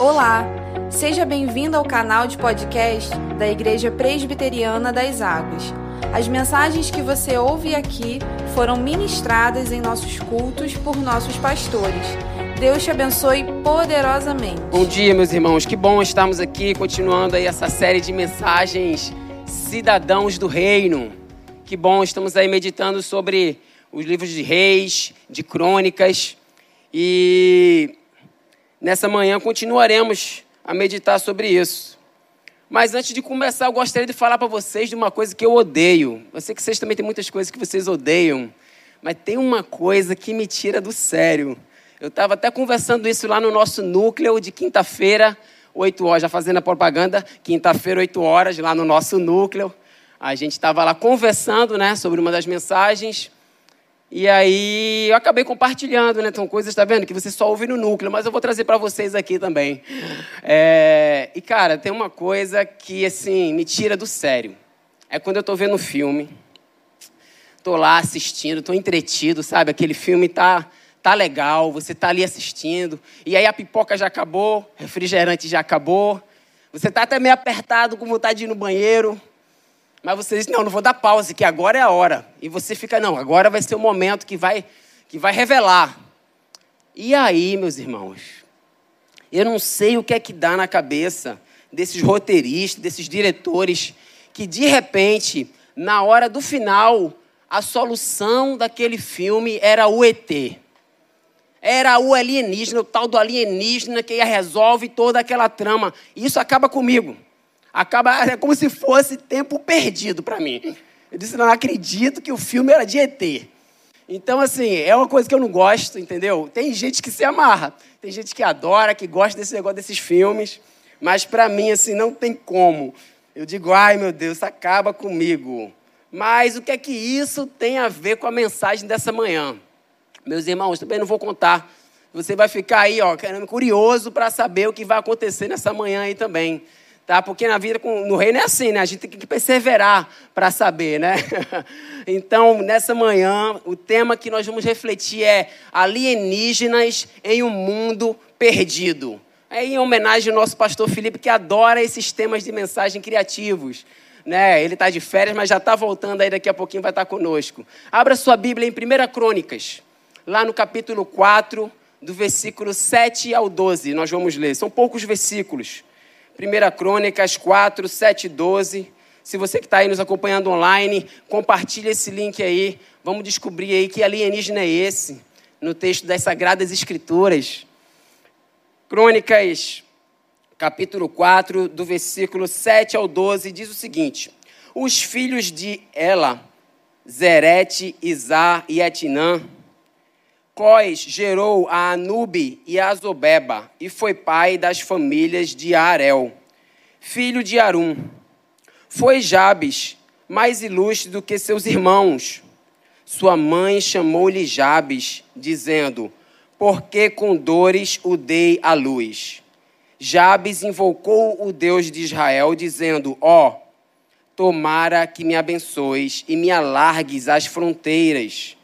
Olá, seja bem-vindo ao canal de podcast da Igreja Presbiteriana das Águas. As mensagens que você ouve aqui foram ministradas em nossos cultos por nossos pastores. Deus te abençoe poderosamente. Bom dia, meus irmãos. Que bom estarmos aqui continuando aí essa série de mensagens cidadãos do reino. Que bom, estamos aí meditando sobre os livros de reis, de crônicas. E nessa manhã continuaremos a meditar sobre isso. Mas antes de começar, eu gostaria de falar para vocês de uma coisa que eu odeio. Eu sei que vocês também têm muitas coisas que vocês odeiam, mas tem uma coisa que me tira do sério. Eu estava até conversando isso lá no nosso núcleo de quinta-feira, 8 horas, já fazendo a propaganda, quinta-feira, 8 horas, lá no nosso núcleo. A gente estava lá conversando né, sobre uma das mensagens. E aí eu acabei compartilhando, né? São coisas, tá vendo? Que você só ouve no núcleo, mas eu vou trazer para vocês aqui também. É... E, cara, tem uma coisa que, assim, me tira do sério. É quando eu tô vendo um filme, tô lá assistindo, tô entretido, sabe? Aquele filme tá, tá legal, você tá ali assistindo, e aí a pipoca já acabou, refrigerante já acabou, você tá até meio apertado, com vontade de ir no banheiro, mas você diz, não, não vou dar pausa, que agora é a hora. E você fica, não, agora vai ser o momento que vai, que vai revelar. E aí, meus irmãos, eu não sei o que é que dá na cabeça desses roteiristas, desses diretores, que de repente, na hora do final, a solução daquele filme era o ET. Era o alienígena, o tal do alienígena que resolve toda aquela trama. E isso acaba comigo. Acaba, é como se fosse tempo perdido para mim. Eu disse, não acredito que o filme era de ET. Então, assim, é uma coisa que eu não gosto, entendeu? Tem gente que se amarra, tem gente que adora, que gosta desse negócio desses filmes, mas para mim, assim, não tem como. Eu digo, ai meu Deus, acaba comigo. Mas o que é que isso tem a ver com a mensagem dessa manhã? Meus irmãos, também não vou contar. Você vai ficar aí, ó, curioso para saber o que vai acontecer nessa manhã aí também tá? Porque na vida no reino é assim, né? A gente tem que perseverar para saber, né? então, nessa manhã, o tema que nós vamos refletir é alienígenas em um mundo perdido. É em homenagem ao nosso pastor Felipe, que adora esses temas de mensagem criativos. Né? Ele está de férias, mas já está voltando aí, daqui a pouquinho vai estar tá conosco. Abra sua Bíblia em 1 Crônicas, lá no capítulo 4, do versículo 7 ao 12. Nós vamos ler. São poucos versículos. 1 Crônicas 4, 7 12. Se você que está aí nos acompanhando online, compartilhe esse link aí. Vamos descobrir aí que alienígena é esse no texto das Sagradas Escrituras. Crônicas, capítulo 4, do versículo 7 ao 12, diz o seguinte: Os filhos de Ela, Zerete, Izá e Etinã, Cós gerou a Anube e a Zobeba e foi pai das famílias de Arel, filho de Arum. Foi Jabes, mais ilustre do que seus irmãos. Sua mãe chamou-lhe Jabes, dizendo: Porque com dores o dei à luz. Jabes invocou o Deus de Israel, dizendo: Ó, oh, tomara que me abençoes e me alargues as fronteiras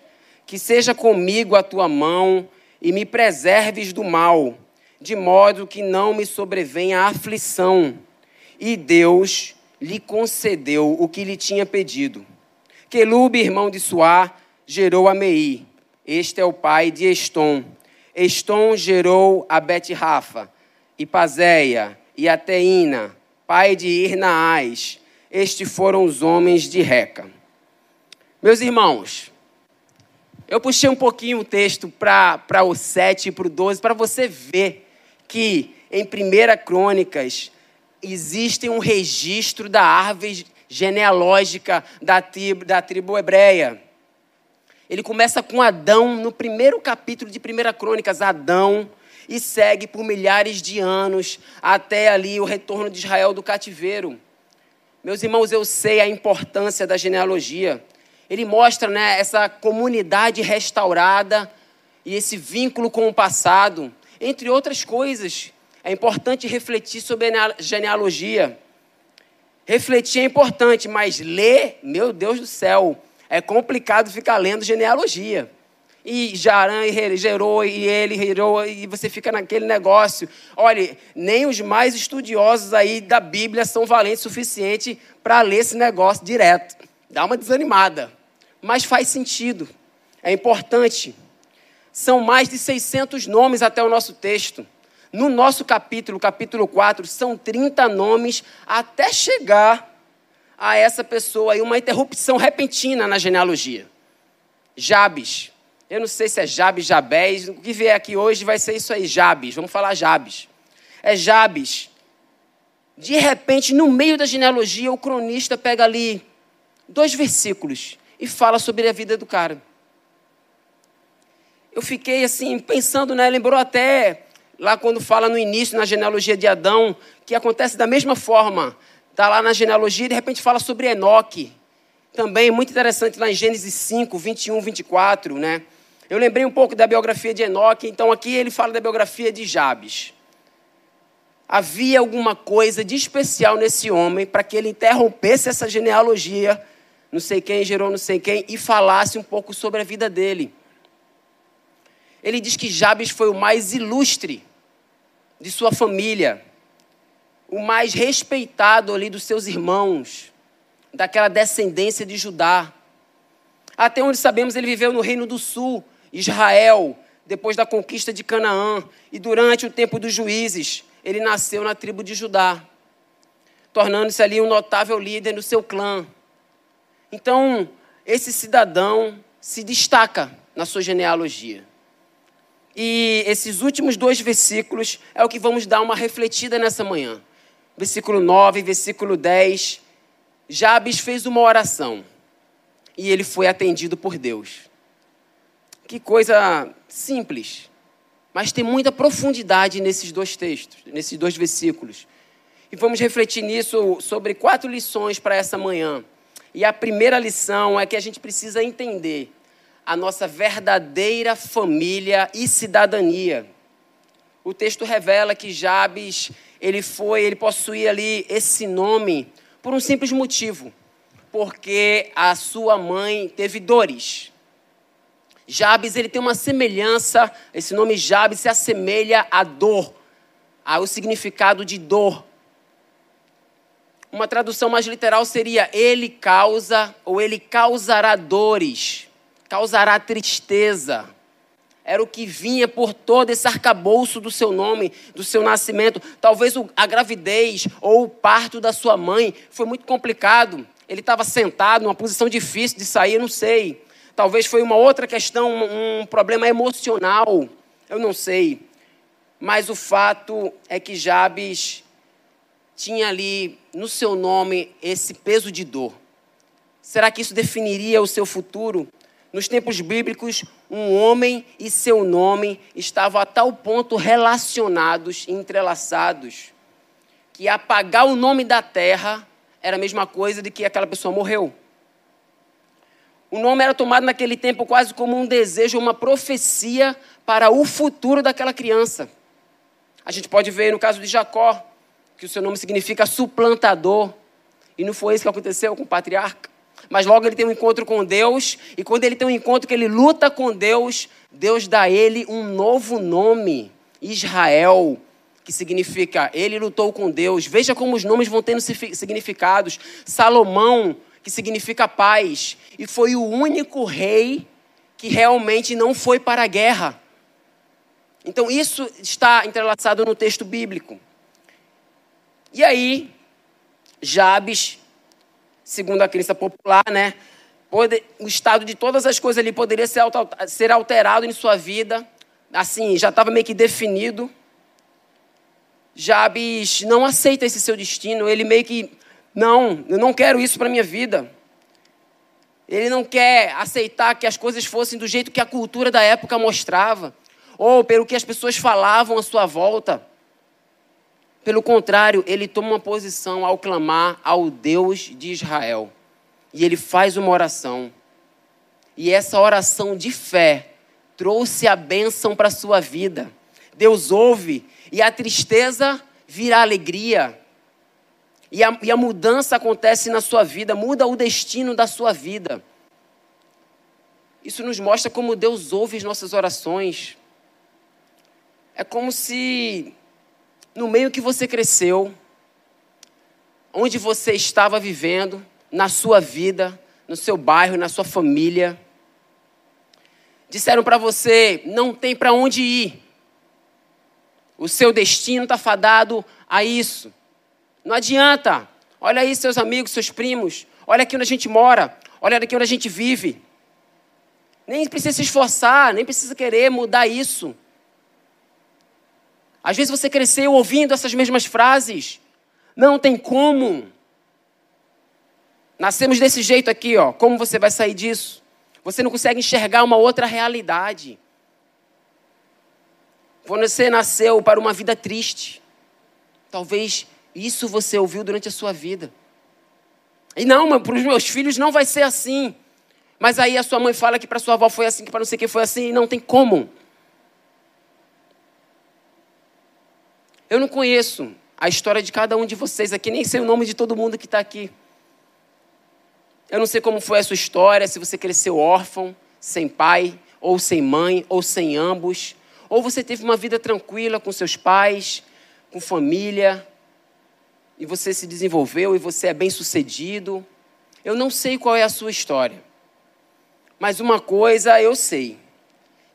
que seja comigo a tua mão e me preserves do mal, de modo que não me sobrevenha aflição. E Deus lhe concedeu o que lhe tinha pedido. Quelube, irmão de Suá, gerou a Mei. Este é o pai de Estom. Estom gerou a Bet-Rafa, e Pazéia, e a Teína, pai de Irnaás. Estes foram os homens de Reca. Meus irmãos, eu puxei um pouquinho o texto para o 7 e para o 12, para você ver que em 1 Crônicas existe um registro da árvore genealógica da tribo, da tribo hebreia. Ele começa com Adão, no primeiro capítulo de 1 Crônicas, Adão, e segue por milhares de anos até ali o retorno de Israel do cativeiro. Meus irmãos, eu sei a importância da genealogia ele mostra né, essa comunidade restaurada e esse vínculo com o passado. Entre outras coisas, é importante refletir sobre a genealogia. Refletir é importante, mas ler, meu Deus do céu, é complicado ficar lendo genealogia. e Jarã gerou, e ele gerou, e você fica naquele negócio. Olha, nem os mais estudiosos aí da Bíblia são valentes o suficiente para ler esse negócio direto. Dá uma desanimada. Mas faz sentido. É importante. São mais de 600 nomes até o nosso texto. No nosso capítulo, capítulo 4, são 30 nomes até chegar a essa pessoa aí, uma interrupção repentina na genealogia. Jabes. Eu não sei se é Jabes, Jabés. O que vier aqui hoje vai ser isso aí, Jabes. Vamos falar Jabes. É Jabes. De repente, no meio da genealogia, o cronista pega ali dois versículos e fala sobre a vida do cara. Eu fiquei assim, pensando, né? Lembrou até lá quando fala no início, na genealogia de Adão, que acontece da mesma forma. Está lá na genealogia e de repente fala sobre Enoque. Também muito interessante lá em Gênesis 5, 21, 24, né? Eu lembrei um pouco da biografia de Enoque, então aqui ele fala da biografia de Jabes. Havia alguma coisa de especial nesse homem para que ele interrompesse essa genealogia, não sei quem gerou não sei quem, e falasse um pouco sobre a vida dele. Ele diz que Jabes foi o mais ilustre de sua família, o mais respeitado ali dos seus irmãos, daquela descendência de Judá. Até onde sabemos, ele viveu no Reino do Sul, Israel, depois da conquista de Canaã, e durante o tempo dos juízes, ele nasceu na tribo de Judá, tornando-se ali um notável líder no seu clã. Então, esse cidadão se destaca na sua genealogia. E esses últimos dois versículos é o que vamos dar uma refletida nessa manhã. Versículo 9, versículo 10. Jabes fez uma oração e ele foi atendido por Deus. Que coisa simples, mas tem muita profundidade nesses dois textos, nesses dois versículos. E vamos refletir nisso sobre quatro lições para essa manhã. E a primeira lição é que a gente precisa entender a nossa verdadeira família e cidadania. O texto revela que Jabes, ele foi, ele possuía ali esse nome por um simples motivo, porque a sua mãe teve dores. Jabes, ele tem uma semelhança, esse nome Jabes se assemelha à dor, ao significado de dor. Uma tradução mais literal seria: ele causa ou ele causará dores, causará tristeza. Era o que vinha por todo esse arcabouço do seu nome, do seu nascimento. Talvez a gravidez ou o parto da sua mãe foi muito complicado. Ele estava sentado numa posição difícil de sair, não sei. Talvez foi uma outra questão, um problema emocional, eu não sei. Mas o fato é que Jabes tinha ali no seu nome esse peso de dor. Será que isso definiria o seu futuro? Nos tempos bíblicos, um homem e seu nome estavam a tal ponto relacionados, entrelaçados, que apagar o nome da terra era a mesma coisa de que aquela pessoa morreu. O nome era tomado naquele tempo quase como um desejo, uma profecia para o futuro daquela criança. A gente pode ver no caso de Jacó, que o seu nome significa suplantador. E não foi isso que aconteceu com o patriarca. Mas logo ele tem um encontro com Deus, e quando ele tem um encontro que ele luta com Deus, Deus dá a ele um novo nome, Israel, que significa ele lutou com Deus. Veja como os nomes vão tendo significados. Salomão que significa paz, e foi o único rei que realmente não foi para a guerra. Então, isso está entrelaçado no texto bíblico. E aí, Jabes, segundo a crença popular, né, o estado de todas as coisas ali poderia ser, ser alterado em sua vida. Assim, já estava meio que definido. Jabes não aceita esse seu destino, ele meio que não, eu não quero isso para minha vida. Ele não quer aceitar que as coisas fossem do jeito que a cultura da época mostrava, ou pelo que as pessoas falavam à sua volta. Pelo contrário, ele toma uma posição ao clamar ao Deus de Israel. E ele faz uma oração. E essa oração de fé trouxe a bênção para a sua vida. Deus ouve e a tristeza vira alegria. E a, e a mudança acontece na sua vida, muda o destino da sua vida. Isso nos mostra como Deus ouve as nossas orações. É como se no meio que você cresceu, onde você estava vivendo, na sua vida, no seu bairro, na sua família, disseram para você: não tem para onde ir. O seu destino está fadado a isso. Não adianta. Olha aí seus amigos, seus primos. Olha aqui onde a gente mora. Olha aqui onde a gente vive. Nem precisa se esforçar, nem precisa querer mudar isso. Às vezes você cresceu ouvindo essas mesmas frases. Não tem como. Nascemos desse jeito aqui, ó. Como você vai sair disso? Você não consegue enxergar uma outra realidade. Você nasceu para uma vida triste. Talvez isso você ouviu durante a sua vida. E não, para os meus filhos não vai ser assim. Mas aí a sua mãe fala que para sua avó foi assim, que para não sei quem foi assim, e não tem como. Eu não conheço a história de cada um de vocês aqui, nem sei o nome de todo mundo que está aqui. Eu não sei como foi a sua história, se você cresceu órfão, sem pai, ou sem mãe, ou sem ambos. Ou você teve uma vida tranquila com seus pais, com família, e você se desenvolveu e você é bem sucedido. Eu não sei qual é a sua história. Mas uma coisa eu sei: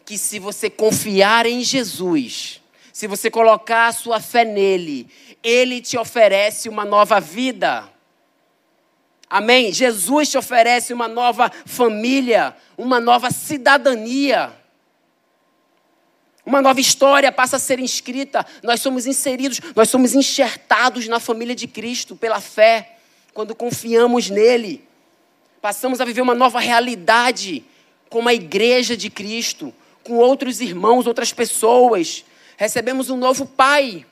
que se você confiar em Jesus, se você colocar a sua fé nele, ele te oferece uma nova vida. Amém? Jesus te oferece uma nova família, uma nova cidadania. Uma nova história passa a ser inscrita. Nós somos inseridos, nós somos enxertados na família de Cristo pela fé, quando confiamos nele. Passamos a viver uma nova realidade como a igreja de Cristo, com outros irmãos, outras pessoas. Recebemos um novo Pai,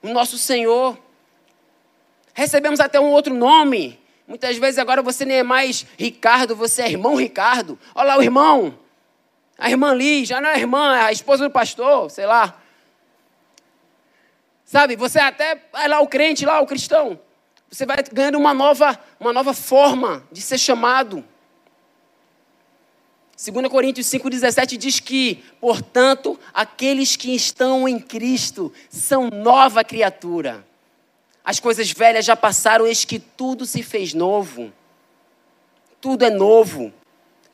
o nosso Senhor. Recebemos até um outro nome. Muitas vezes agora você nem é mais Ricardo, você é irmão Ricardo. Olha lá o irmão. A irmã Liz, já não é irmã, é a esposa do pastor, sei lá. Sabe, você até vai lá o crente, lá o cristão. Você vai ganhando uma nova, uma nova forma de ser chamado. 2 Coríntios 5,17 diz que, portanto, aqueles que estão em Cristo são nova criatura. As coisas velhas já passaram, eis que tudo se fez novo. Tudo é novo.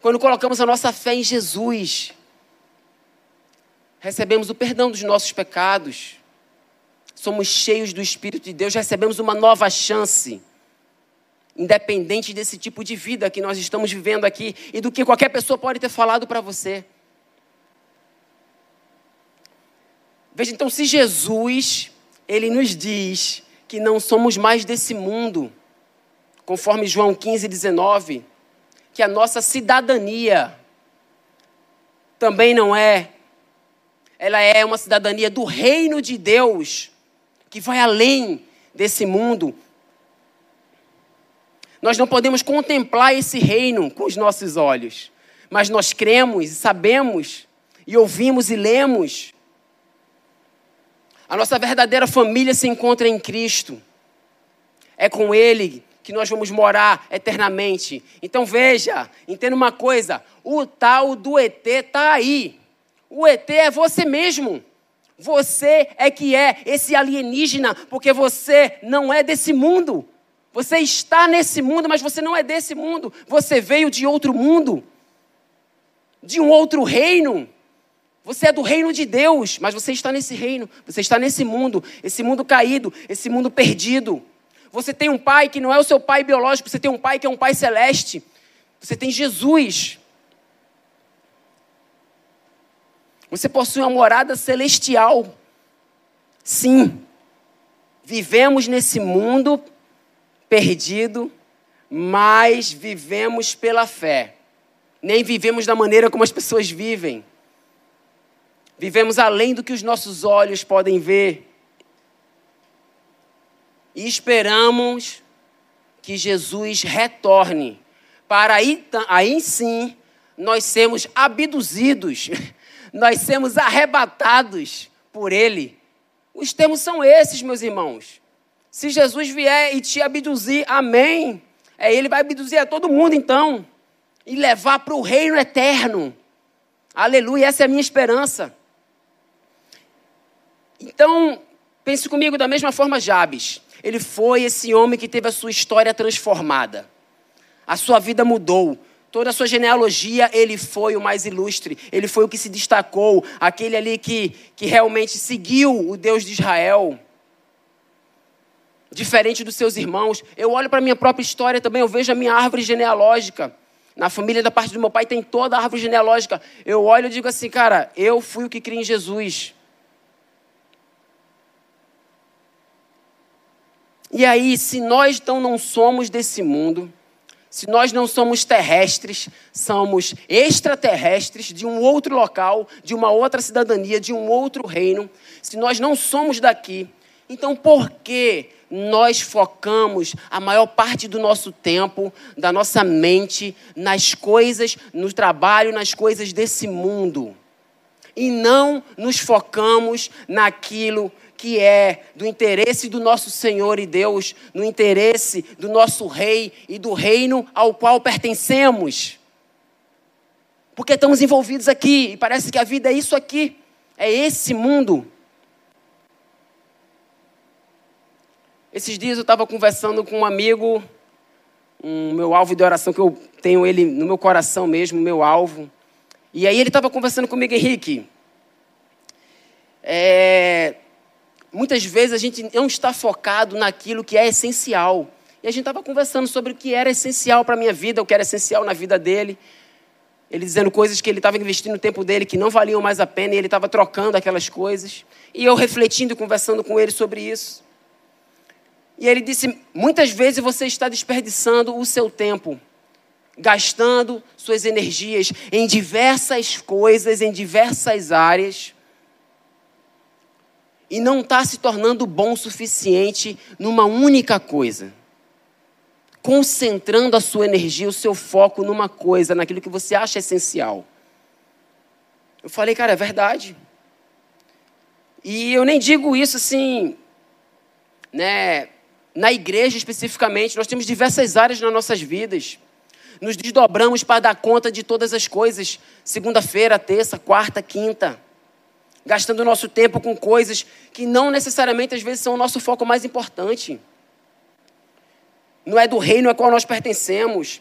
Quando colocamos a nossa fé em Jesus, recebemos o perdão dos nossos pecados, somos cheios do Espírito de Deus, recebemos uma nova chance, independente desse tipo de vida que nós estamos vivendo aqui e do que qualquer pessoa pode ter falado para você. Veja, então, se Jesus, ele nos diz que não somos mais desse mundo, conforme João 15, 19, que a nossa cidadania também não é, ela é uma cidadania do reino de Deus, que vai além desse mundo. Nós não podemos contemplar esse reino com os nossos olhos, mas nós cremos e sabemos, e ouvimos e lemos. A nossa verdadeira família se encontra em Cristo. É com Ele que nós vamos morar eternamente. Então veja, entenda uma coisa: o tal do ET está aí. O ET é você mesmo. Você é que é esse alienígena, porque você não é desse mundo. Você está nesse mundo, mas você não é desse mundo. Você veio de outro mundo, de um outro reino. Você é do reino de Deus, mas você está nesse reino, você está nesse mundo, esse mundo caído, esse mundo perdido. Você tem um pai que não é o seu pai biológico, você tem um pai que é um pai celeste. Você tem Jesus. Você possui uma morada celestial. Sim. Vivemos nesse mundo perdido, mas vivemos pela fé. Nem vivemos da maneira como as pessoas vivem. Vivemos além do que os nossos olhos podem ver e esperamos que Jesus retorne, para aí, aí sim nós sermos abduzidos, nós sermos arrebatados por Ele. Os termos são esses, meus irmãos. Se Jesus vier e te abduzir, amém. É, ele vai abduzir a todo mundo então. e levar para o reino eterno. Aleluia, essa é a minha esperança. Então, pense comigo da mesma forma, Jabes. Ele foi esse homem que teve a sua história transformada. A sua vida mudou. Toda a sua genealogia, ele foi o mais ilustre. Ele foi o que se destacou. Aquele ali que, que realmente seguiu o Deus de Israel. Diferente dos seus irmãos. Eu olho para a minha própria história também, eu vejo a minha árvore genealógica. Na família da parte do meu pai tem toda a árvore genealógica. Eu olho e digo assim, cara, eu fui o que criei em Jesus. E aí, se nós então não somos desse mundo, se nós não somos terrestres, somos extraterrestres de um outro local, de uma outra cidadania, de um outro reino, se nós não somos daqui, então por que nós focamos a maior parte do nosso tempo, da nossa mente, nas coisas, no trabalho, nas coisas desse mundo? E não nos focamos naquilo que é do interesse do nosso Senhor e Deus, no interesse do nosso Rei e do reino ao qual pertencemos. Porque estamos envolvidos aqui e parece que a vida é isso aqui, é esse mundo. Esses dias eu estava conversando com um amigo, um meu alvo de oração, que eu tenho ele no meu coração mesmo, meu alvo. E aí ele estava conversando comigo, Henrique. É, muitas vezes a gente não está focado naquilo que é essencial. E a gente estava conversando sobre o que era essencial para a minha vida, o que era essencial na vida dele. Ele dizendo coisas que ele estava investindo o tempo dele que não valiam mais a pena e ele estava trocando aquelas coisas. E eu refletindo e conversando com ele sobre isso. E ele disse: muitas vezes você está desperdiçando o seu tempo, gastando suas energias em diversas coisas, em diversas áreas e não está se tornando bom o suficiente numa única coisa. Concentrando a sua energia, o seu foco numa coisa, naquilo que você acha essencial. Eu falei, cara, é verdade. E eu nem digo isso assim, né, na igreja especificamente, nós temos diversas áreas nas nossas vidas. Nos desdobramos para dar conta de todas as coisas, segunda-feira, terça, quarta, quinta gastando nosso tempo com coisas que não necessariamente às vezes são o nosso foco mais importante. Não é do reino a qual nós pertencemos.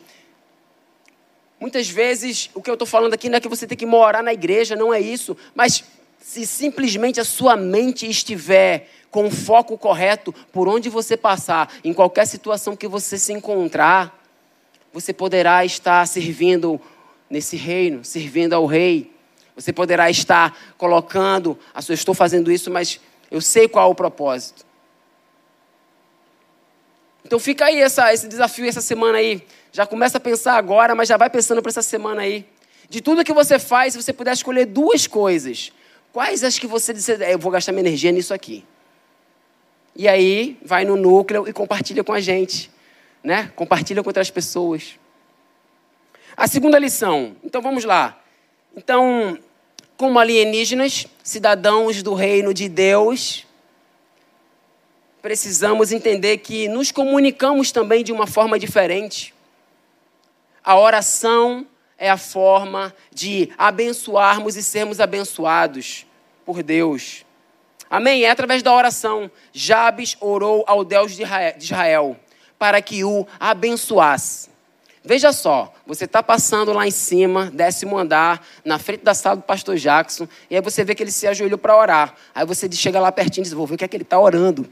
Muitas vezes o que eu estou falando aqui não é que você tem que morar na igreja, não é isso. Mas se simplesmente a sua mente estiver com o foco correto, por onde você passar, em qualquer situação que você se encontrar, você poderá estar servindo nesse reino, servindo ao rei. Você poderá estar colocando, a sua, estou fazendo isso, mas eu sei qual é o propósito. Então fica aí essa, esse desafio essa semana aí. Já começa a pensar agora, mas já vai pensando para essa semana aí. De tudo que você faz, se você puder escolher duas coisas, quais as que você diz, é, eu vou gastar minha energia nisso aqui? E aí, vai no núcleo e compartilha com a gente, né? Compartilha com outras pessoas. A segunda lição. Então vamos lá. Então, como alienígenas, cidadãos do reino de Deus, precisamos entender que nos comunicamos também de uma forma diferente. A oração é a forma de abençoarmos e sermos abençoados por Deus. Amém? É através da oração. Jabes orou ao Deus de Israel para que o abençoasse. Veja só, você está passando lá em cima, décimo andar, na frente da sala do pastor Jackson, e aí você vê que ele se ajoelhou para orar. Aí você chega lá pertinho e diz: Vou ver o que é que ele está orando.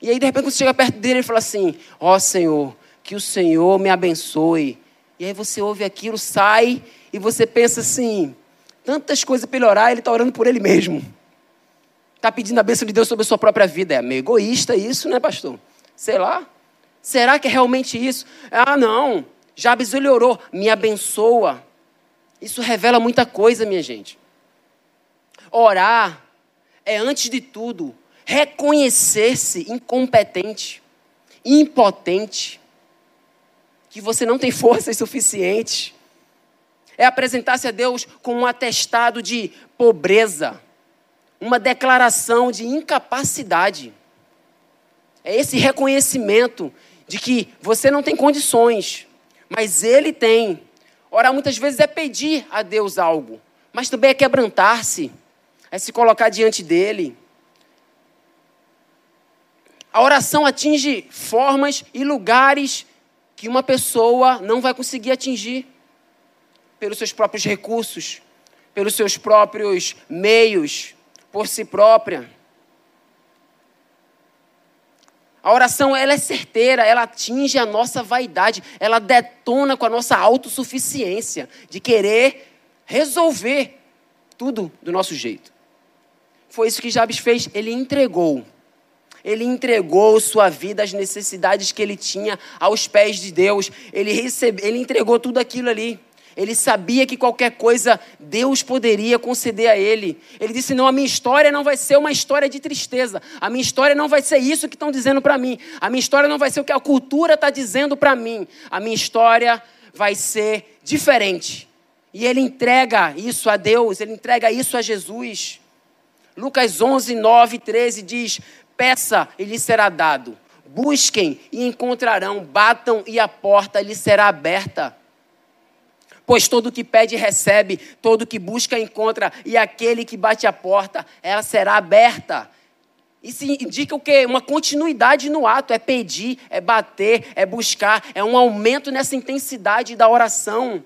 E aí, de repente, você chega perto dele e fala assim: Ó oh, Senhor, que o Senhor me abençoe. E aí você ouve aquilo, sai, e você pensa assim: tantas coisas para ele orar, ele está orando por ele mesmo. Está pedindo a bênção de Deus sobre a sua própria vida. É meio egoísta isso, né, pastor? Sei lá. Será que é realmente isso? Ah, não. Jabes ele orou, me abençoa. Isso revela muita coisa, minha gente. Orar é, antes de tudo, reconhecer-se incompetente, impotente, que você não tem forças suficientes. É apresentar-se a Deus com um atestado de pobreza, uma declaração de incapacidade. É esse reconhecimento de que você não tem condições, mas ele tem. Orar muitas vezes é pedir a Deus algo, mas também é quebrantar-se, é se colocar diante dele. A oração atinge formas e lugares que uma pessoa não vai conseguir atingir pelos seus próprios recursos, pelos seus próprios meios, por si própria. A oração ela é certeira, ela atinge a nossa vaidade, ela detona com a nossa autossuficiência de querer resolver tudo do nosso jeito. Foi isso que Jabes fez, ele entregou. Ele entregou sua vida, as necessidades que ele tinha aos pés de Deus. Ele, recebe, ele entregou tudo aquilo ali. Ele sabia que qualquer coisa Deus poderia conceder a ele. Ele disse: Não, a minha história não vai ser uma história de tristeza. A minha história não vai ser isso que estão dizendo para mim. A minha história não vai ser o que a cultura está dizendo para mim. A minha história vai ser diferente. E ele entrega isso a Deus, ele entrega isso a Jesus. Lucas 11, 9 13 diz: Peça e lhe será dado. Busquem e encontrarão. Batam e a porta lhe será aberta. Pois todo que pede recebe, todo que busca encontra, e aquele que bate a porta, ela será aberta. Isso indica o quê? Uma continuidade no ato, é pedir, é bater, é buscar, é um aumento nessa intensidade da oração.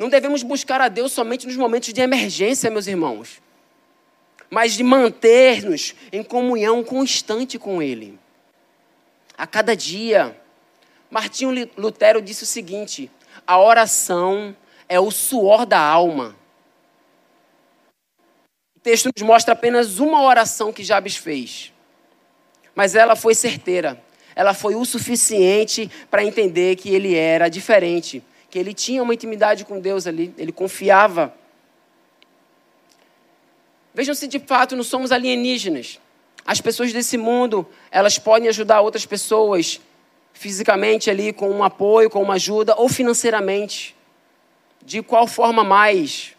Não devemos buscar a Deus somente nos momentos de emergência, meus irmãos, mas de manter-nos em comunhão constante com Ele. A cada dia. Martinho Lutero disse o seguinte: a oração é o suor da alma. O texto nos mostra apenas uma oração que Jabes fez. Mas ela foi certeira. Ela foi o suficiente para entender que ele era diferente, que ele tinha uma intimidade com Deus ali, ele confiava. Vejam se de fato não somos alienígenas. As pessoas desse mundo, elas podem ajudar outras pessoas fisicamente ali com um apoio, com uma ajuda, ou financeiramente. De qual forma mais?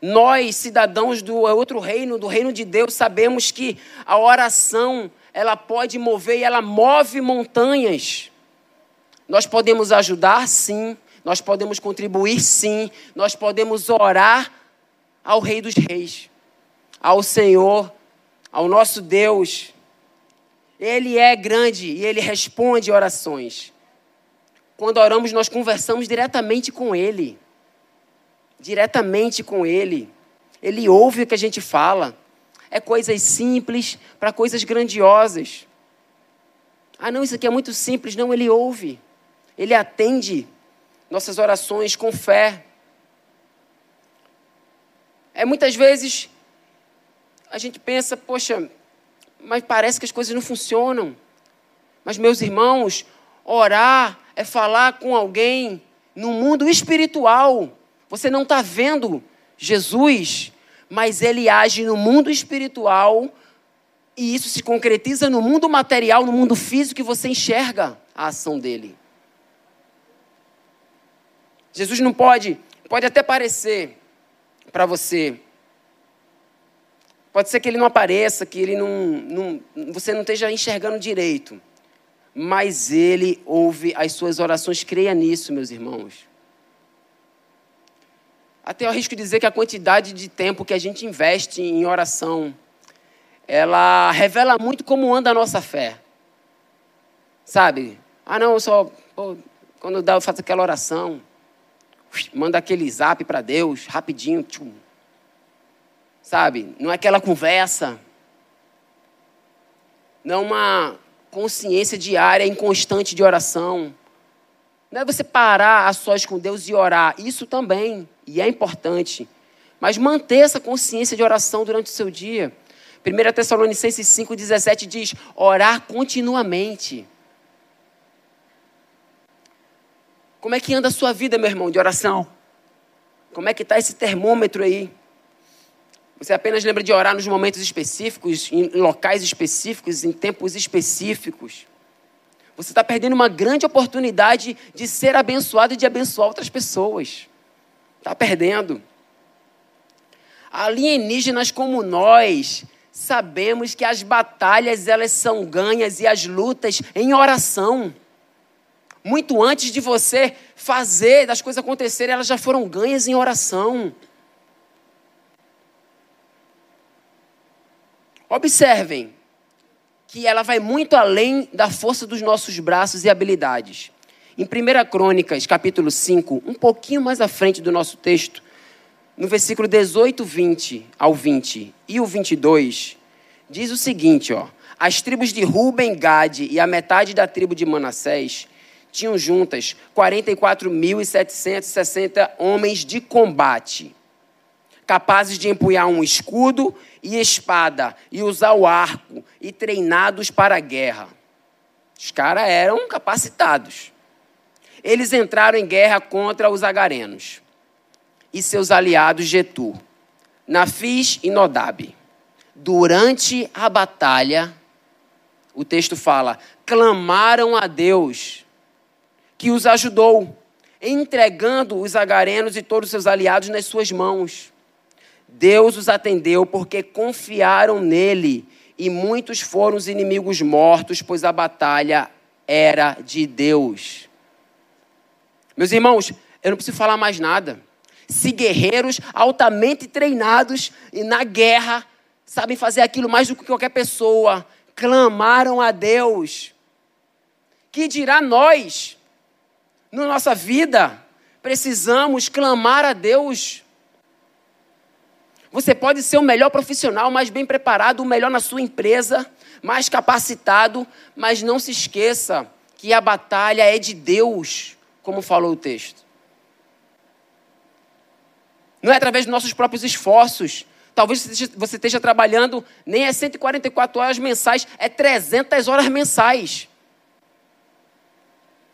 Nós, cidadãos do outro reino, do reino de Deus, sabemos que a oração, ela pode mover e ela move montanhas. Nós podemos ajudar, sim. Nós podemos contribuir, sim. Nós podemos orar ao Rei dos Reis, ao Senhor, ao nosso Deus. Ele é grande e ele responde orações. Quando oramos, nós conversamos diretamente com Ele. Diretamente com Ele. Ele ouve o que a gente fala. É coisas simples para coisas grandiosas. Ah, não, isso aqui é muito simples. Não, Ele ouve. Ele atende nossas orações com fé. É muitas vezes a gente pensa, poxa, mas parece que as coisas não funcionam. Mas, meus irmãos, orar é falar com alguém no mundo espiritual. Você não está vendo Jesus, mas ele age no mundo espiritual e isso se concretiza no mundo material, no mundo físico que você enxerga a ação dele. Jesus não pode, pode até parecer para você Pode ser que ele não apareça, que ele não, não, você não esteja enxergando direito. Mas ele ouve as suas orações, creia nisso, meus irmãos. Até eu arrisco dizer que a quantidade de tempo que a gente investe em oração, ela revela muito como anda a nossa fé. Sabe? Ah, não, eu só. Pô, quando eu faço aquela oração. Manda aquele zap para Deus, rapidinho. Tchum, Sabe? Não é aquela conversa. Não é uma consciência diária, inconstante de oração. Não é você parar a sós com Deus e orar. Isso também, e é importante. Mas manter essa consciência de oração durante o seu dia. 1 Tessalonicenses 5,17 diz: orar continuamente. Como é que anda a sua vida, meu irmão, de oração? Como é que está esse termômetro aí? Você apenas lembra de orar nos momentos específicos, em locais específicos, em tempos específicos. Você está perdendo uma grande oportunidade de ser abençoado e de abençoar outras pessoas. Está perdendo. Alienígenas como nós sabemos que as batalhas elas são ganhas e as lutas em oração. muito antes de você fazer, das coisas acontecerem, elas já foram ganhas em oração. Observem que ela vai muito além da força dos nossos braços e habilidades. Em 1 Crônicas, capítulo 5, um pouquinho mais à frente do nosso texto, no versículo 18, 20 ao 20 e o 22, diz o seguinte, ó: As tribos de Ruben, Gade e a metade da tribo de Manassés tinham juntas 44.760 homens de combate, capazes de empunhar um escudo e espada e usar o arco e treinados para a guerra. Os caras eram capacitados. Eles entraram em guerra contra os agarenos e seus aliados Getur, Nafis e Nodab. Durante a batalha, o texto fala, clamaram a Deus, que os ajudou, entregando os agarenos e todos os seus aliados nas suas mãos. Deus os atendeu porque confiaram nele, e muitos foram os inimigos mortos, pois a batalha era de Deus. Meus irmãos, eu não preciso falar mais nada se guerreiros altamente treinados e na guerra sabem fazer aquilo mais do que qualquer pessoa, clamaram a Deus. Que dirá nós, na nossa vida, precisamos clamar a Deus. Você pode ser o melhor profissional, mais bem preparado, o melhor na sua empresa, mais capacitado, mas não se esqueça que a batalha é de Deus, como falou o texto. Não é através dos nossos próprios esforços. Talvez você esteja trabalhando nem é 144 horas mensais, é 300 horas mensais.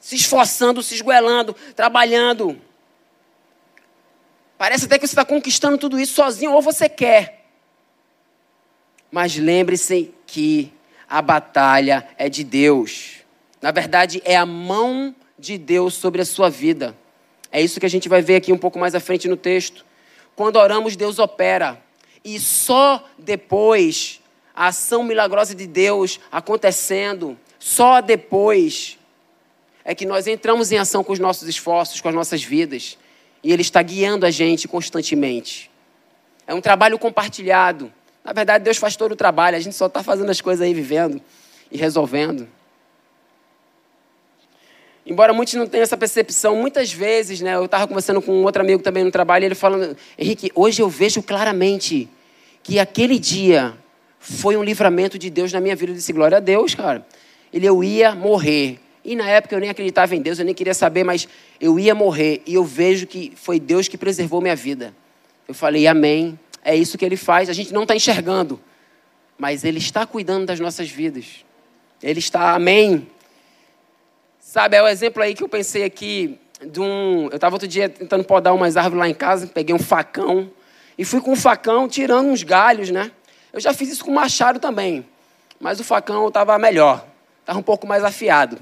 Se esforçando, se esguelando, trabalhando. Parece até que você está conquistando tudo isso sozinho, ou você quer. Mas lembre-se que a batalha é de Deus. Na verdade, é a mão de Deus sobre a sua vida. É isso que a gente vai ver aqui um pouco mais à frente no texto. Quando oramos, Deus opera. E só depois, a ação milagrosa de Deus acontecendo, só depois é que nós entramos em ação com os nossos esforços, com as nossas vidas. E Ele está guiando a gente constantemente. É um trabalho compartilhado. Na verdade, Deus faz todo o trabalho, a gente só está fazendo as coisas aí, vivendo e resolvendo. Embora muitos não tenham essa percepção, muitas vezes, né, eu estava conversando com um outro amigo também no trabalho, e ele falando, Henrique, hoje eu vejo claramente que aquele dia foi um livramento de Deus na minha vida. Eu disse, glória a Deus, cara. Ele, eu ia morrer. E na época eu nem acreditava em Deus, eu nem queria saber, mas eu ia morrer. E eu vejo que foi Deus que preservou minha vida. Eu falei, amém. É isso que ele faz. A gente não está enxergando, mas ele está cuidando das nossas vidas. Ele está, amém. Sabe, é o exemplo aí que eu pensei aqui de um. Eu estava outro dia tentando podar umas árvores lá em casa, peguei um facão e fui com o facão tirando uns galhos, né? Eu já fiz isso com machado também, mas o facão estava melhor, estava um pouco mais afiado.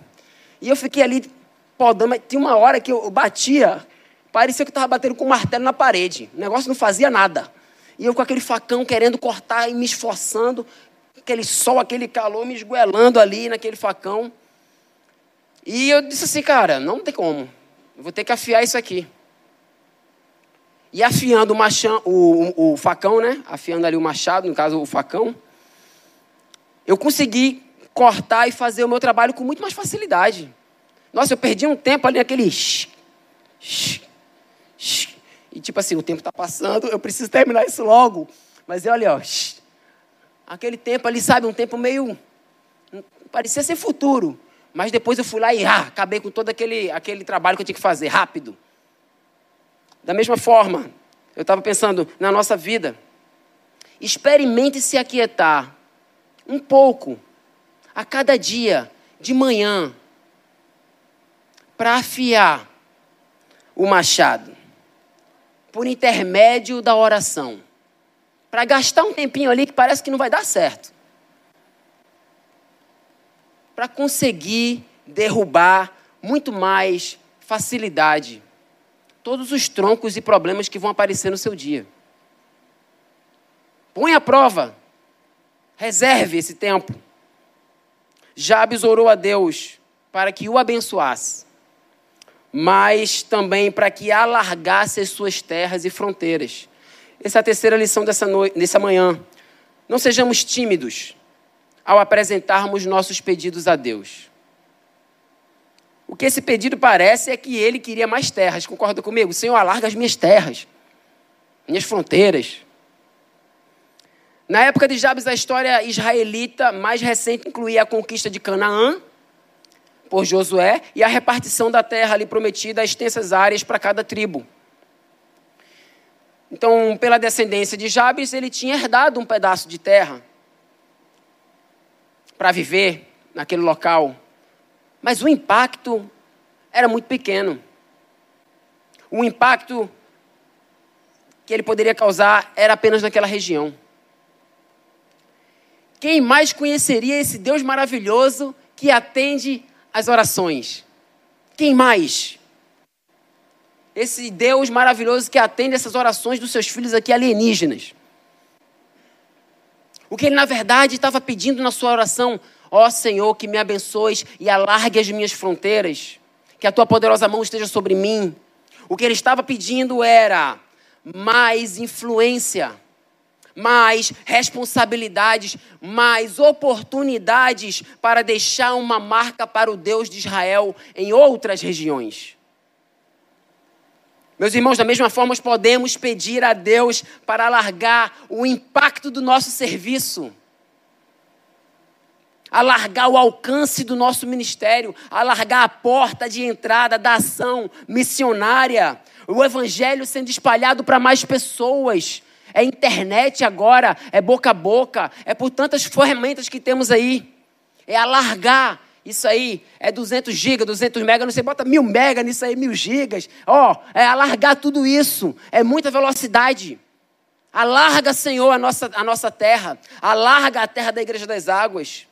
E eu fiquei ali podando, mas tinha uma hora que eu batia, parecia que eu estava batendo com um martelo na parede. O negócio não fazia nada. E eu com aquele facão querendo cortar e me esforçando, aquele sol, aquele calor me esgoelando ali naquele facão. E eu disse assim, cara, não tem como. Eu vou ter que afiar isso aqui. E afiando o, machão, o, o, o facão, né? Afiando ali o machado, no caso o facão, eu consegui cortar e fazer o meu trabalho com muito mais facilidade. Nossa, eu perdi um tempo ali naquele. E tipo assim, o tempo está passando, eu preciso terminar isso logo. Mas olha, ó, aquele tempo ali, sabe, um tempo meio. parecia ser futuro. Mas depois eu fui lá e ah, acabei com todo aquele, aquele trabalho que eu tinha que fazer, rápido. Da mesma forma, eu estava pensando na nossa vida. Experimente se aquietar um pouco, a cada dia, de manhã, para afiar o machado, por intermédio da oração. Para gastar um tempinho ali que parece que não vai dar certo para conseguir derrubar muito mais facilidade todos os troncos e problemas que vão aparecer no seu dia. Põe à prova. Reserve esse tempo. Jabes orou a Deus para que o abençoasse. mas também para que alargasse as suas terras e fronteiras. Essa é a terceira lição dessa, noite, dessa manhã. Não sejamos tímidos ao apresentarmos nossos pedidos a Deus. O que esse pedido parece é que ele queria mais terras. Concorda comigo? Senhor, alarga as minhas terras, minhas fronteiras. Na época de Jabes, a história israelita mais recente incluía a conquista de Canaã por Josué e a repartição da terra ali prometida a extensas áreas para cada tribo. Então, pela descendência de Jabes, ele tinha herdado um pedaço de terra para viver naquele local. Mas o impacto era muito pequeno. O impacto que ele poderia causar era apenas naquela região. Quem mais conheceria esse Deus maravilhoso que atende as orações? Quem mais? Esse Deus maravilhoso que atende essas orações dos seus filhos aqui alienígenas. O que ele, na verdade, estava pedindo na sua oração: Ó oh, Senhor, que me abençoes e alargue as minhas fronteiras, que a tua poderosa mão esteja sobre mim. O que ele estava pedindo era mais influência, mais responsabilidades, mais oportunidades para deixar uma marca para o Deus de Israel em outras regiões. Meus irmãos, da mesma forma, podemos pedir a Deus para alargar o impacto do nosso serviço, alargar o alcance do nosso ministério, alargar a porta de entrada da ação missionária, o evangelho sendo espalhado para mais pessoas é internet agora, é boca a boca, é por tantas ferramentas que temos aí. É alargar. Isso aí é 200 gigas, 200 megas, não sei, bota mil megas nisso aí, mil gigas. Ó, oh, é alargar tudo isso. É muita velocidade. Alarga, Senhor, a nossa, a nossa terra. Alarga a terra da Igreja das Águas.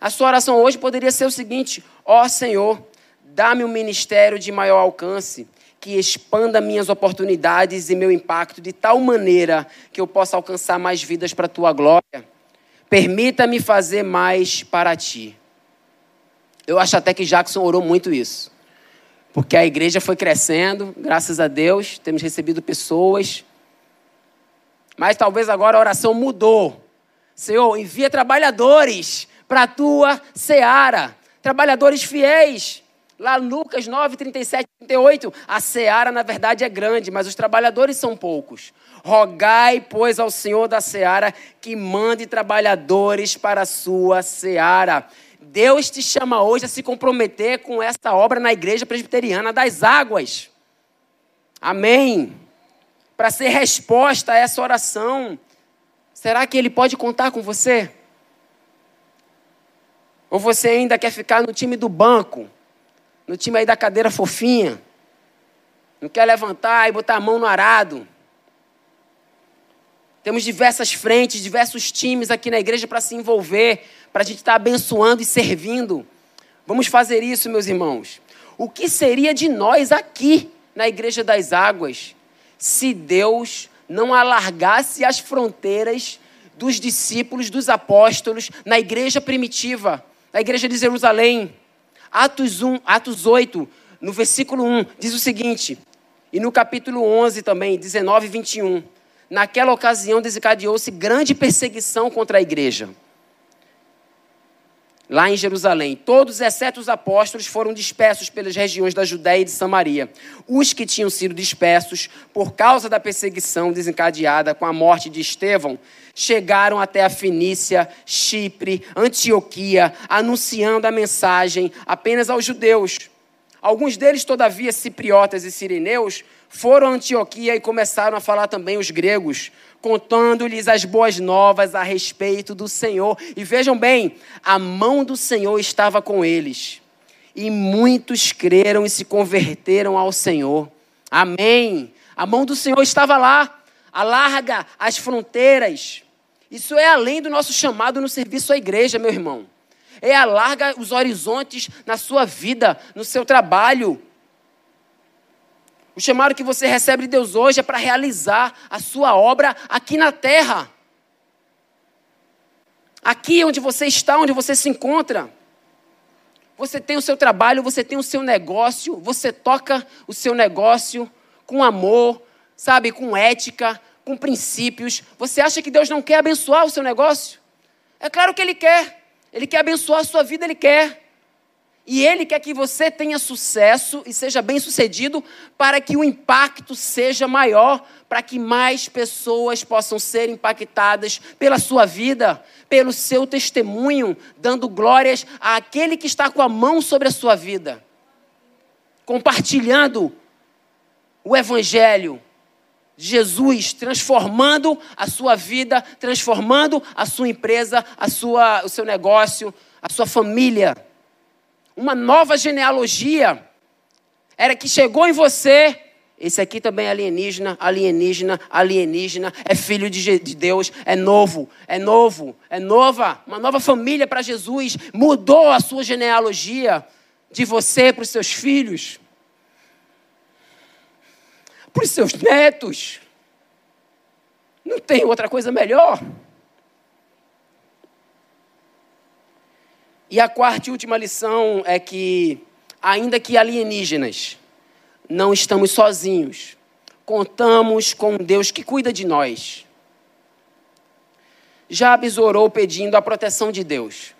A sua oração hoje poderia ser o seguinte: ó oh, Senhor, dá-me um ministério de maior alcance que expanda minhas oportunidades e meu impacto de tal maneira que eu possa alcançar mais vidas para a tua glória. Permita-me fazer mais para ti. Eu acho até que Jackson orou muito isso. Porque a igreja foi crescendo, graças a Deus, temos recebido pessoas. Mas talvez agora a oração mudou. Senhor, envia trabalhadores para a tua seara, trabalhadores fiéis Lá Lucas 9, 37, 38, a seara na verdade é grande, mas os trabalhadores são poucos. Rogai, pois, ao Senhor da seara que mande trabalhadores para a sua seara. Deus te chama hoje a se comprometer com esta obra na igreja presbiteriana das águas. Amém. Para ser resposta a essa oração, será que Ele pode contar com você? Ou você ainda quer ficar no time do banco? No time aí da cadeira fofinha. Não quer levantar e botar a mão no arado. Temos diversas frentes, diversos times aqui na igreja para se envolver, para a gente estar tá abençoando e servindo. Vamos fazer isso, meus irmãos. O que seria de nós aqui na Igreja das Águas se Deus não alargasse as fronteiras dos discípulos, dos apóstolos, na igreja primitiva, na igreja de Jerusalém? Atos 1, Atos 8, no versículo 1, diz o seguinte, e no capítulo 11 também, 19 e 21. Naquela ocasião desencadeou-se grande perseguição contra a igreja. Lá em Jerusalém, todos, exceto os apóstolos, foram dispersos pelas regiões da Judéia e de Samaria. Os que tinham sido dispersos por causa da perseguição desencadeada com a morte de Estevão chegaram até a Fenícia, Chipre, Antioquia, anunciando a mensagem apenas aos judeus. Alguns deles, todavia, cipriotas e sirineus, foram a Antioquia e começaram a falar também os gregos, contando-lhes as boas novas a respeito do Senhor. E vejam bem, a mão do Senhor estava com eles. E muitos creram e se converteram ao Senhor. Amém. A mão do Senhor estava lá. Alarga as fronteiras. Isso é além do nosso chamado no serviço à igreja, meu irmão. É alarga os horizontes na sua vida, no seu trabalho. O chamado que você recebe de Deus hoje é para realizar a sua obra aqui na terra. Aqui onde você está, onde você se encontra. Você tem o seu trabalho, você tem o seu negócio, você toca o seu negócio com amor, sabe, com ética, com princípios. Você acha que Deus não quer abençoar o seu negócio? É claro que Ele quer. Ele quer abençoar a sua vida, Ele quer. E Ele quer que você tenha sucesso e seja bem sucedido para que o impacto seja maior, para que mais pessoas possam ser impactadas pela sua vida, pelo seu testemunho, dando glórias àquele que está com a mão sobre a sua vida, compartilhando o Evangelho. Jesus transformando a sua vida, transformando a sua empresa, a sua, o seu negócio, a sua família uma nova genealogia. Era que chegou em você. Esse aqui também é alienígena, alienígena, alienígena, é filho de Deus, é novo, é novo, é nova, uma nova família para Jesus. Mudou a sua genealogia de você para os seus filhos, para os seus netos. Não tem outra coisa melhor. E a quarta e última lição é que, ainda que alienígenas, não estamos sozinhos. Contamos com um Deus que cuida de nós. Jabes orou pedindo a proteção de Deus.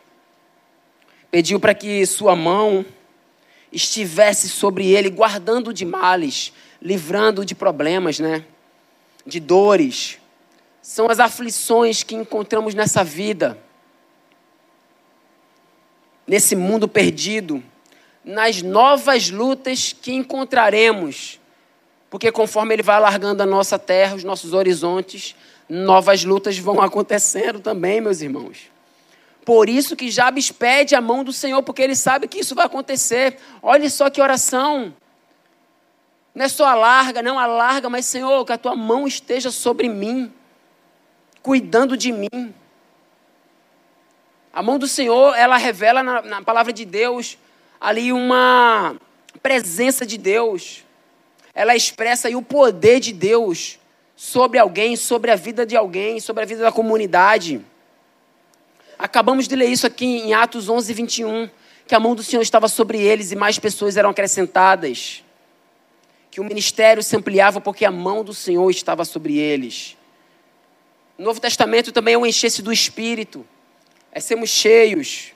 Pediu para que sua mão estivesse sobre ele, guardando de males, livrando de problemas, né? De dores. São as aflições que encontramos nessa vida nesse mundo perdido, nas novas lutas que encontraremos. Porque conforme ele vai alargando a nossa terra, os nossos horizontes, novas lutas vão acontecendo também, meus irmãos. Por isso que Jabes pede a mão do Senhor, porque ele sabe que isso vai acontecer. Olha só que oração. Não é só alarga, não alarga, mas Senhor, que a tua mão esteja sobre mim, cuidando de mim. A mão do Senhor, ela revela na, na palavra de Deus ali uma presença de Deus. Ela expressa aí o poder de Deus sobre alguém, sobre a vida de alguém, sobre a vida da comunidade. Acabamos de ler isso aqui em Atos 11, 21, que a mão do Senhor estava sobre eles e mais pessoas eram acrescentadas. Que o ministério se ampliava porque a mão do Senhor estava sobre eles. No Novo Testamento também é um encher-se do Espírito é sermos cheios.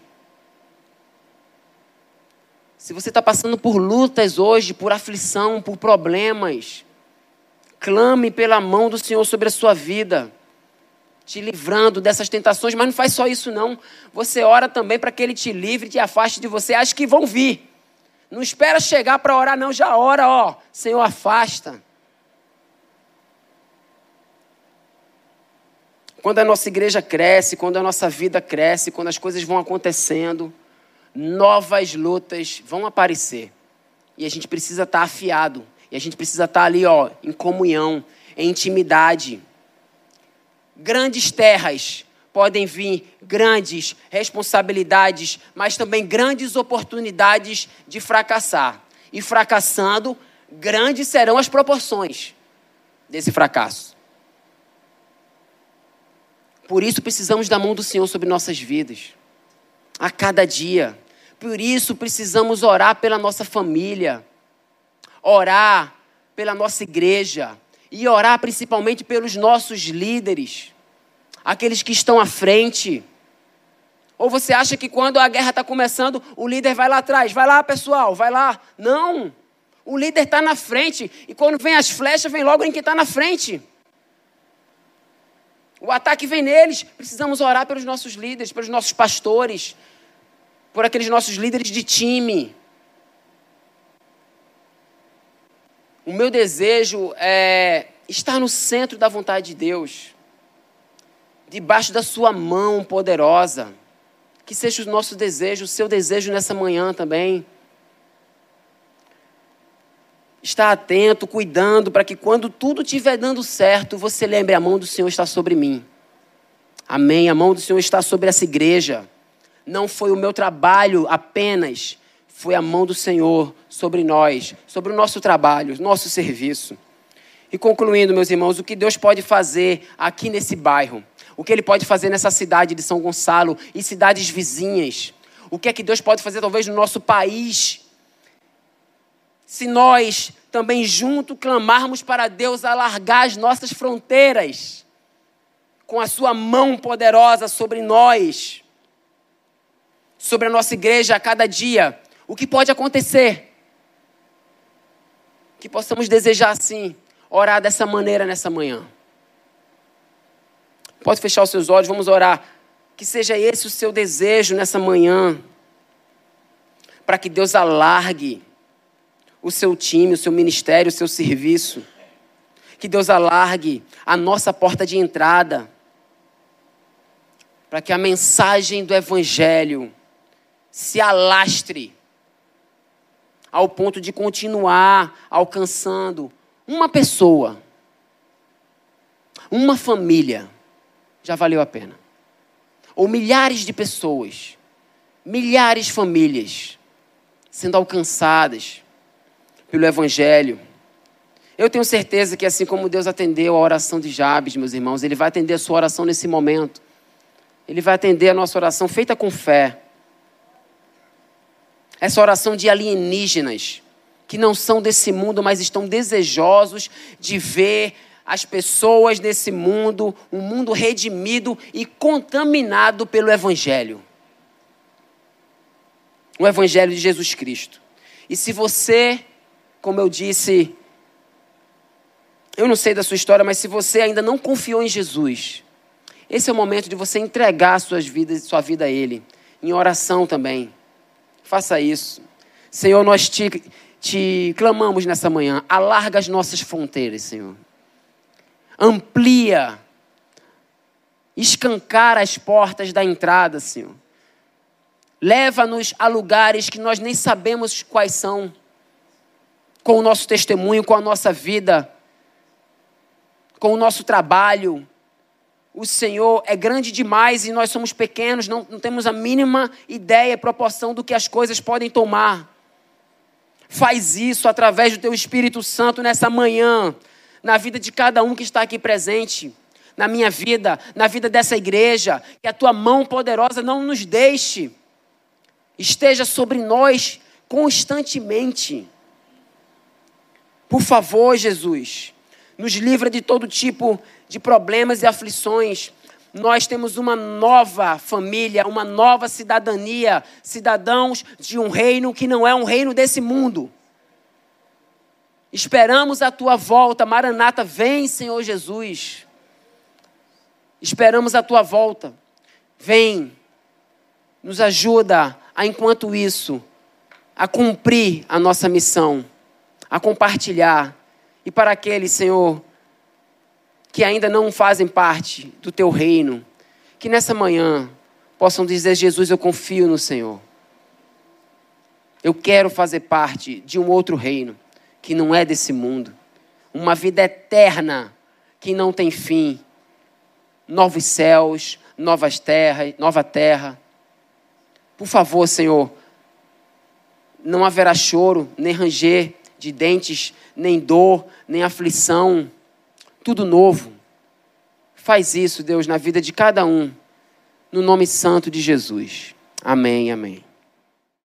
Se você está passando por lutas hoje, por aflição, por problemas, clame pela mão do Senhor sobre a sua vida, te livrando dessas tentações, mas não faz só isso não. Você ora também para que Ele te livre, te afaste de você. Acho que vão vir. Não espera chegar para orar, não. Já ora, ó. Senhor, afasta. Quando a nossa igreja cresce, quando a nossa vida cresce, quando as coisas vão acontecendo, novas lutas vão aparecer. E a gente precisa estar afiado. E a gente precisa estar ali, ó, em comunhão, em intimidade. Grandes terras podem vir grandes responsabilidades, mas também grandes oportunidades de fracassar. E fracassando, grandes serão as proporções desse fracasso. Por isso precisamos da mão do Senhor sobre nossas vidas, a cada dia. Por isso precisamos orar pela nossa família, orar pela nossa igreja e orar principalmente pelos nossos líderes, aqueles que estão à frente. Ou você acha que quando a guerra está começando, o líder vai lá atrás, vai lá pessoal, vai lá. Não! O líder está na frente e quando vem as flechas, vem logo em quem está na frente. O ataque vem neles. Precisamos orar pelos nossos líderes, pelos nossos pastores, por aqueles nossos líderes de time. O meu desejo é estar no centro da vontade de Deus, debaixo da Sua mão poderosa. Que seja o nosso desejo, o seu desejo nessa manhã também estar atento, cuidando, para que quando tudo estiver dando certo, você lembre: a mão do Senhor está sobre mim. Amém. A mão do Senhor está sobre essa igreja. Não foi o meu trabalho apenas, foi a mão do Senhor sobre nós, sobre o nosso trabalho, nosso serviço. E concluindo, meus irmãos, o que Deus pode fazer aqui nesse bairro, o que Ele pode fazer nessa cidade de São Gonçalo e cidades vizinhas, O que é que Deus pode fazer, talvez, no nosso país? Se nós também junto clamarmos para Deus alargar as nossas fronteiras com a sua mão poderosa sobre nós, sobre a nossa igreja a cada dia, o que pode acontecer? Que possamos desejar assim, orar dessa maneira nessa manhã. Pode fechar os seus olhos, vamos orar. Que seja esse o seu desejo nessa manhã, para que Deus alargue o seu time, o seu ministério, o seu serviço. Que Deus alargue a nossa porta de entrada, para que a mensagem do Evangelho se alastre ao ponto de continuar alcançando uma pessoa, uma família, já valeu a pena. Ou milhares de pessoas, milhares de famílias sendo alcançadas pelo Evangelho. Eu tenho certeza que assim como Deus atendeu a oração de Jabes, meus irmãos, Ele vai atender a sua oração nesse momento. Ele vai atender a nossa oração feita com fé. Essa oração de alienígenas, que não são desse mundo, mas estão desejosos de ver as pessoas nesse mundo, um mundo redimido e contaminado pelo Evangelho. O Evangelho de Jesus Cristo. E se você como eu disse, eu não sei da sua história, mas se você ainda não confiou em Jesus, esse é o momento de você entregar suas vidas, sua vida a Ele, em oração também. Faça isso. Senhor, nós te, te clamamos nessa manhã, alarga as nossas fronteiras, Senhor. Amplia, escancara as portas da entrada, Senhor. Leva-nos a lugares que nós nem sabemos quais são com o nosso testemunho, com a nossa vida, com o nosso trabalho. O Senhor é grande demais e nós somos pequenos, não, não temos a mínima ideia, proporção do que as coisas podem tomar. Faz isso através do Teu Espírito Santo nessa manhã, na vida de cada um que está aqui presente, na minha vida, na vida dessa igreja. Que a Tua mão poderosa não nos deixe, esteja sobre nós constantemente. Por favor, Jesus, nos livra de todo tipo de problemas e aflições. Nós temos uma nova família, uma nova cidadania, cidadãos de um reino que não é um reino desse mundo. Esperamos a tua volta, Maranata, vem, Senhor Jesus. Esperamos a tua volta. Vem, nos ajuda a, enquanto isso, a cumprir a nossa missão a compartilhar. E para aqueles, Senhor, que ainda não fazem parte do teu reino, que nessa manhã possam dizer: Jesus, eu confio no Senhor. Eu quero fazer parte de um outro reino que não é desse mundo. Uma vida eterna que não tem fim. Novos céus, novas terras, nova terra. Por favor, Senhor, não haverá choro, nem ranger, de dentes, nem dor, nem aflição. Tudo novo. Faz isso, Deus, na vida de cada um. No nome santo de Jesus. Amém, amém.